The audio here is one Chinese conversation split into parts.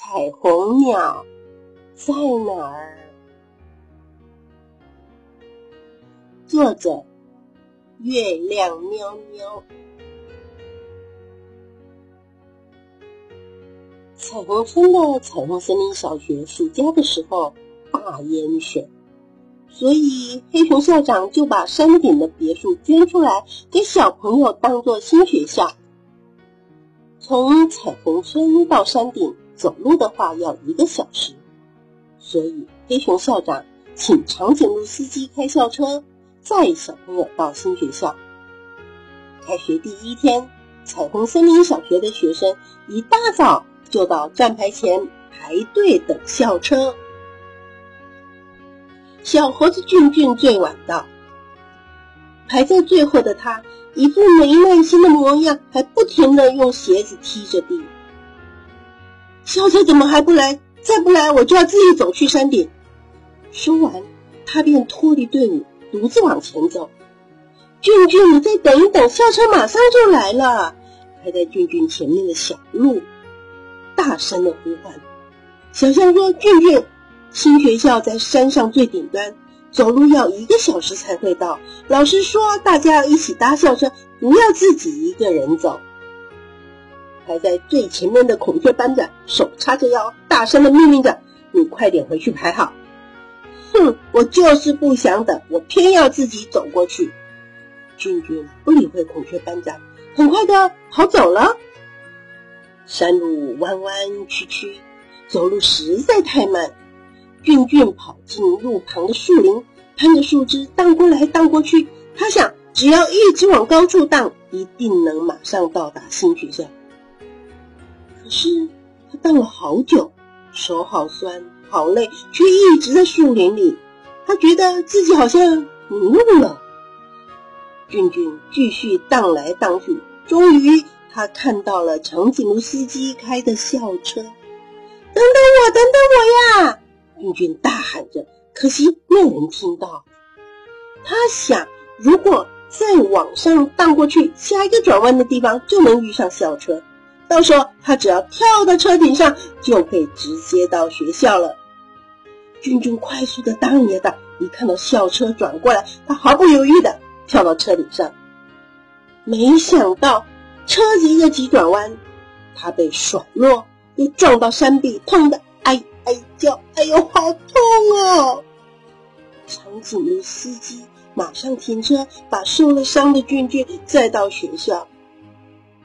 彩虹鸟在哪儿？作者：月亮喵喵。彩虹村的彩虹森林小学暑假的时候大淹水，所以黑熊校长就把山顶的别墅捐出来给小朋友当做新学校。从彩虹村到山顶走路的话要一个小时，所以黑熊校长请长颈鹿司机开校车载小朋友到新学校。开学第一天，彩虹森林小学的学生一大早就到站牌前排队等校车。小猴子俊俊最晚到，排在最后的他。一副没耐心的模样，还不停的用鞋子踢着地。校车怎么还不来？再不来，我就要自己走去山顶。说完，他便脱离队伍，独自往前走。俊俊，你再等一等，校车马上就来了。排在俊俊前面的小鹿大声的呼唤。小象说：“俊俊，新学校在山上最顶端。”走路要一个小时才会到。老师说，大家要一起搭校车，不要自己一个人走。排在最前面的孔雀班长手叉着腰，大声的命令着：“你快点回去排好！”哼，我就是不想等，我偏要自己走过去。俊俊不理会孔雀班长，很快的跑走了。山路弯弯曲曲，走路实在太慢。俊俊跑进路旁的树林，攀着树枝荡过来荡过去。他想，只要一直往高处荡，一定能马上到达新学校。可是他荡了好久，手好酸，好累，却一直在树林里。他觉得自己好像迷路了。俊俊继续荡来荡去，终于他看到了长颈鹿司机开的校车。等等我，等等我呀！俊俊大喊着，可惜没有人听到。他想，如果再往上荡过去，下一个转弯的地方就能遇上校车，到时候他只要跳到车顶上，就可以直接到学校了。俊俊快速的荡呀荡，一看到校车转过来，他毫不犹豫的跳到车顶上。没想到车子一个急转弯，他被甩落，又撞到山壁，痛的。哎哎叫，哎呦，好痛哦！长颈鹿司机马上停车，把受了伤的俊俊载到学校。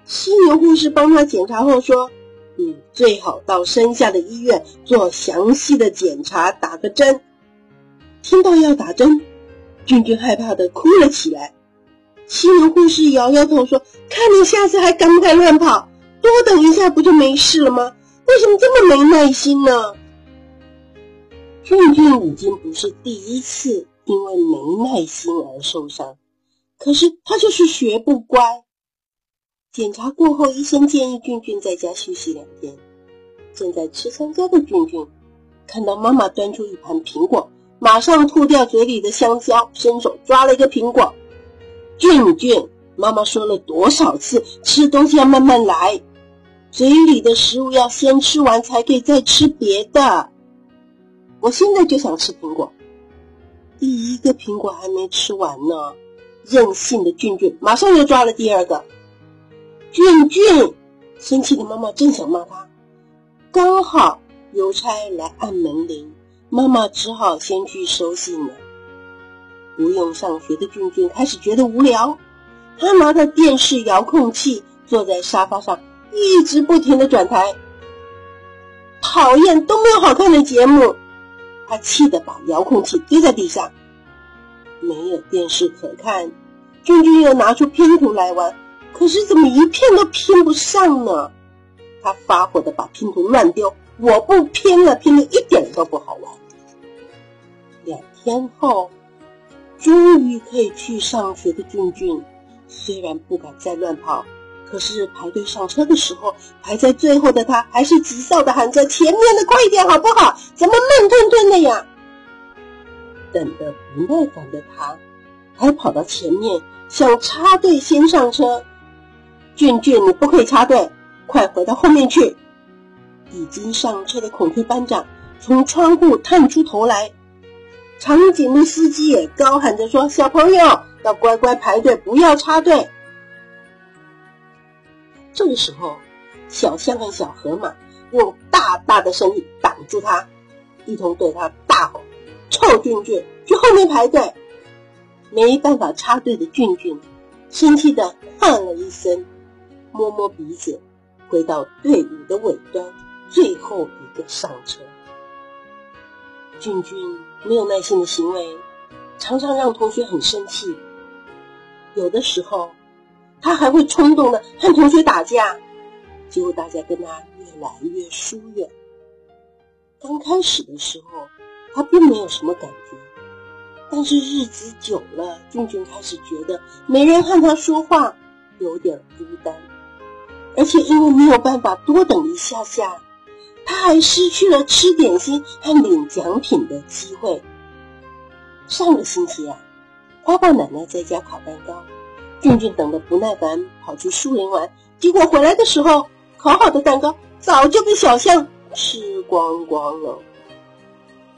犀牛护士帮他检查后说：“你最好到山下的医院做详细的检查，打个针。”听到要打针，俊俊害怕的哭了起来。犀牛护士摇摇头说：“看你下次还敢不敢乱跑？多等一下不就没事了吗？为什么这么没耐心呢？”俊俊已经不是第一次因为没耐心而受伤，可是他就是学不乖。检查过后，医生建议俊俊在家休息两天。正在吃香蕉的俊俊看到妈妈端出一盘苹果，马上吐掉嘴里的香蕉，伸手抓了一个苹果。俊俊，妈妈说了多少次，吃东西要慢慢来，嘴里的食物要先吃完才可以再吃别的。我现在就想吃苹果，第一个苹果还没吃完呢，任性的俊俊马上又抓了第二个。俊俊生气的妈妈正想骂他，刚好邮差来按门铃，妈妈只好先去收信了。不用上学的俊俊开始觉得无聊，他拿着电视遥控器坐在沙发上，一直不停的转台，讨厌都没有好看的节目。他气得把遥控器丢在地上，没有电视可看。俊俊又拿出拼图来玩，可是怎么一片都拼不上呢？他发火的把拼图乱丢，我不拼了，拼的一点都不好玩。两天后，终于可以去上学的俊俊，虽然不敢再乱跑。可是排队上车的时候，排在最后的他还是急躁的喊着：“前面的快一点，好不好？怎么慢吞吞的呀？”等得不耐烦的他，还跑到前面想插队先上车。俊俊，你不可以插队，快回到后面去！已经上车的孔雀班长从窗户探出头来，长颈鹿司机也高喊着说：“小朋友要乖乖排队，不要插队。”这个时候，小象和小河马用大大的身体挡住他，一同对他大吼：“臭俊俊，去后面排队！”没办法插队的俊俊生气的喊了一声，摸摸鼻子，回到队伍的尾端，最后一个上车。俊俊没有耐心的行为，常常让同学很生气。有的时候，他还会冲动的和同学打架，结果大家跟他越来越疏远。刚开始的时候，他并没有什么感觉，但是日子久了，俊俊开始觉得没人和他说话，有点孤单，而且因为没有办法多等一下下，他还失去了吃点心和领奖品的机会。上个星期啊，花豹奶奶在家烤蛋糕。俊俊等得不耐烦，跑去树林玩。结果回来的时候，烤好的蛋糕早就被小象吃光光了。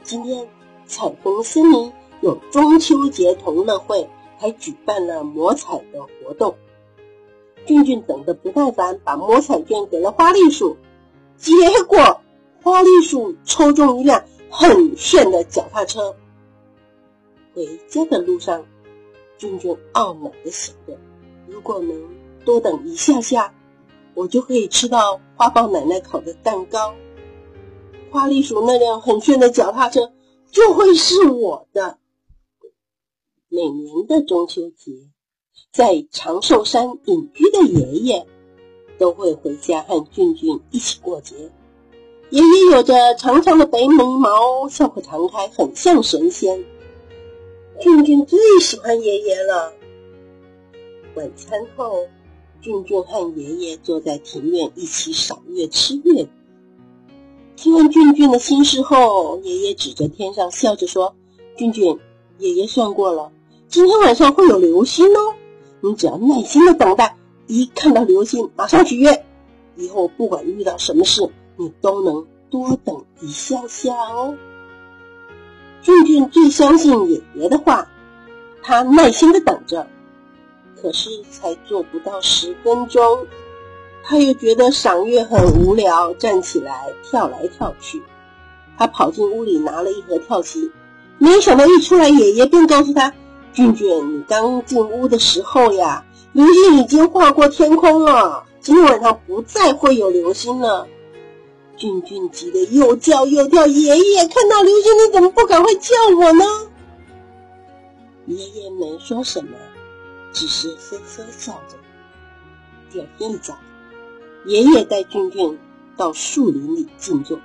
今天彩虹森林有中秋节同乐会，还举办了摸彩的活动。俊俊等得不耐烦，把摸彩券给了花栗鼠。结果花栗鼠抽中一辆很炫的脚踏车。回家的路上。俊俊懊恼的想着：“如果能多等一下下，我就可以吃到花豹奶奶烤的蛋糕，花栗鼠那辆很炫的脚踏车就会是我的。”每年的中秋节，在长寿山隐居的爷爷都会回家和俊俊一起过节。爷爷有着长长的白眉毛，笑口常开，很像神仙。俊俊最喜欢爷爷了。晚餐后，俊俊和爷爷坐在庭院一起赏月吃月饼。听完俊俊的心事后，爷爷指着天上笑着说：“俊俊，爷爷算过了，今天晚上会有流星哦。你只要耐心的等待，一看到流星马上许愿。以后不管遇到什么事，你都能多等一下下哦。”俊俊最相信爷爷的话，他耐心的等着，可是才做不到十分钟，他又觉得赏月很无聊，站起来跳来跳去。他跑进屋里拿了一盒跳棋，没想到一出来，爷爷便告诉他：“俊俊，你刚进屋的时候呀，流星已经划过天空了，今天晚上不再会有流星了。”俊俊急得又叫又跳，爷爷看到流星，你怎么不赶快叫我呢？爷爷没说什么，只是呵呵笑着。第二天一早，爷爷带俊俊到树林里静坐，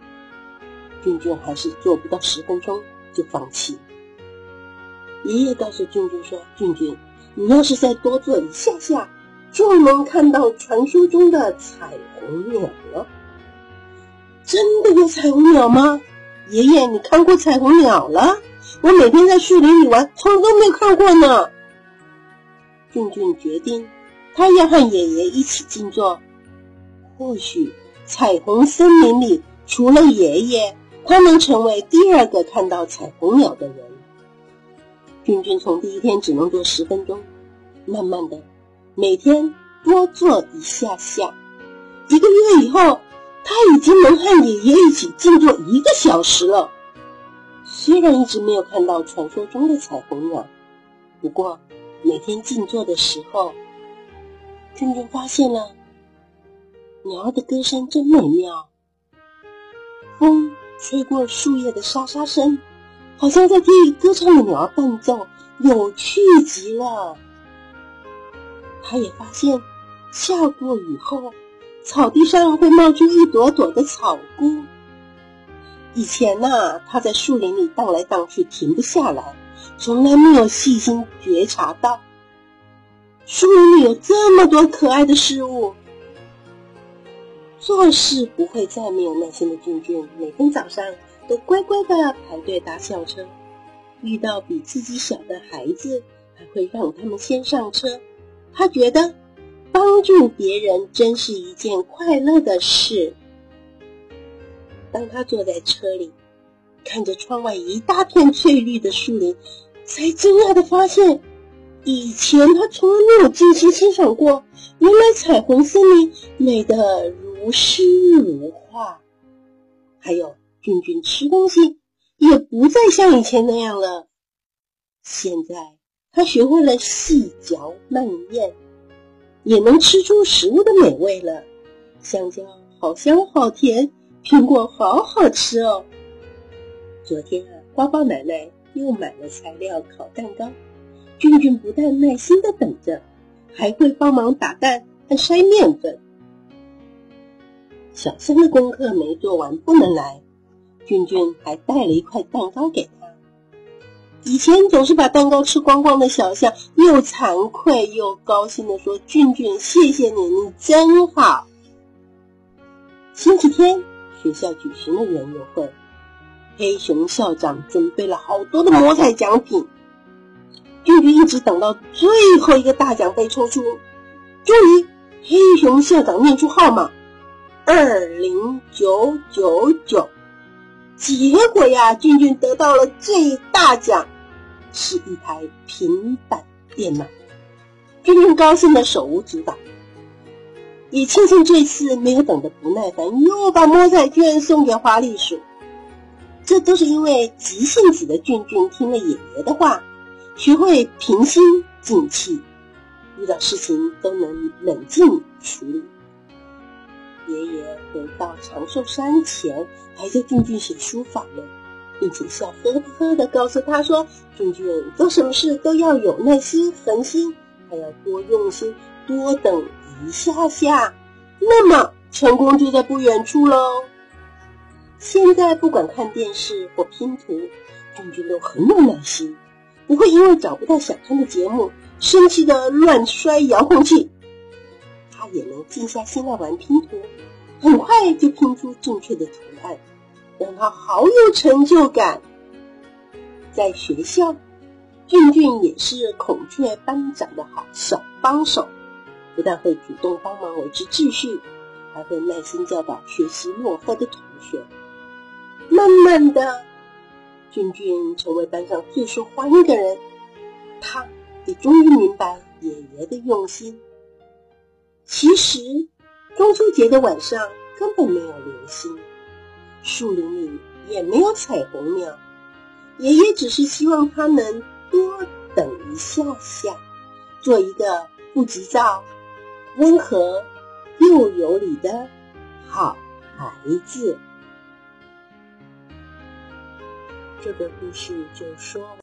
俊俊还是坐不到十分钟就放弃。爷爷告诉俊俊说：“俊俊，你要是再多坐一下下，就能看到传说中的彩虹鸟了。”真的有彩虹鸟吗？爷爷，你看过彩虹鸟了？我每天在树林里玩，从来都没看过呢。俊俊决定，他要和爷爷一起静坐。或许彩虹森林里除了爷爷，他能成为第二个看到彩虹鸟的人。君君从第一天只能坐十分钟，慢慢的，每天多坐一下下，一个月以后。他已经能和爷爷一起静坐一个小时了。虽然一直没有看到传说中的彩虹鸟，不过每天静坐的时候，君君发现了鸟儿的歌声真美妙。风吹过树叶的沙沙声，好像在听歌唱的鸟儿伴奏，有趣极了。他也发现下过雨后。草地上会冒出一朵朵的草菇。以前呐，他在树林里荡来荡去，停不下来，从来没有细心觉察到树林里有这么多可爱的事物。做事不会再没有耐心的俊俊，每天早上都乖乖的排队搭校车，遇到比自己小的孩子，还会让他们先上车。他觉得。帮助别人真是一件快乐的事。当他坐在车里，看着窗外一大片翠绿的树林，才惊讶的发现，以前他从来没有精心欣赏过，原来彩虹森林美得如诗如画。还有，俊俊吃东西也不再像以前那样了，现在他学会了细嚼慢咽，也能吃出食物的美味了。香蕉好香好甜，苹果好好吃哦。昨天啊，花花奶奶又买了材料烤蛋糕，俊俊不但耐心的等着，还会帮忙打蛋和筛面粉。小香的功课没做完不能来，俊俊还带了一块蛋糕给他。以前总是把蛋糕吃光光的小象，又惭愧又高兴的说：“俊俊，谢谢你，你真好。”星期天，学校举行了园游会，黑熊校长准备了好多的魔彩奖品。俊俊一直等到最后一个大奖被抽出，终于，黑熊校长念出号码二零九九九，结果呀，俊俊得到了最大奖，是一台平板电脑。俊俊高兴的手舞足蹈。也庆幸这次没有等得不耐烦，又把摸彩券送给花栗鼠。这都是因为急性子的俊俊听了爷爷的话，学会平心静气，遇到事情都能冷静处理。爷爷回到长寿山前，还在俊俊写书法呢，并且笑呵呵的告诉他说：“俊俊做什么事都要有耐心、恒心，还要多用心，多等。”一下下，那么成功就在不远处喽。现在不管看电视或拼图，俊俊都很有耐心，不会因为找不到想看的节目生气的乱摔遥控器。他也能静下心来玩拼图，很快就拼出正确的图案，让他好有成就感。在学校，俊俊也是孔雀班长的好小帮手。不但会主动帮忙维持秩序，还会耐心教导学习落后的同学。慢慢的，俊俊成为班上最受欢迎的人。他也终于明白爷爷的用心。其实，中秋节的晚上根本没有流星，树林里也没有彩虹鸟。爷爷只是希望他能多等一下下，做一个不急躁。温和又有礼的好孩子，这个故事就说。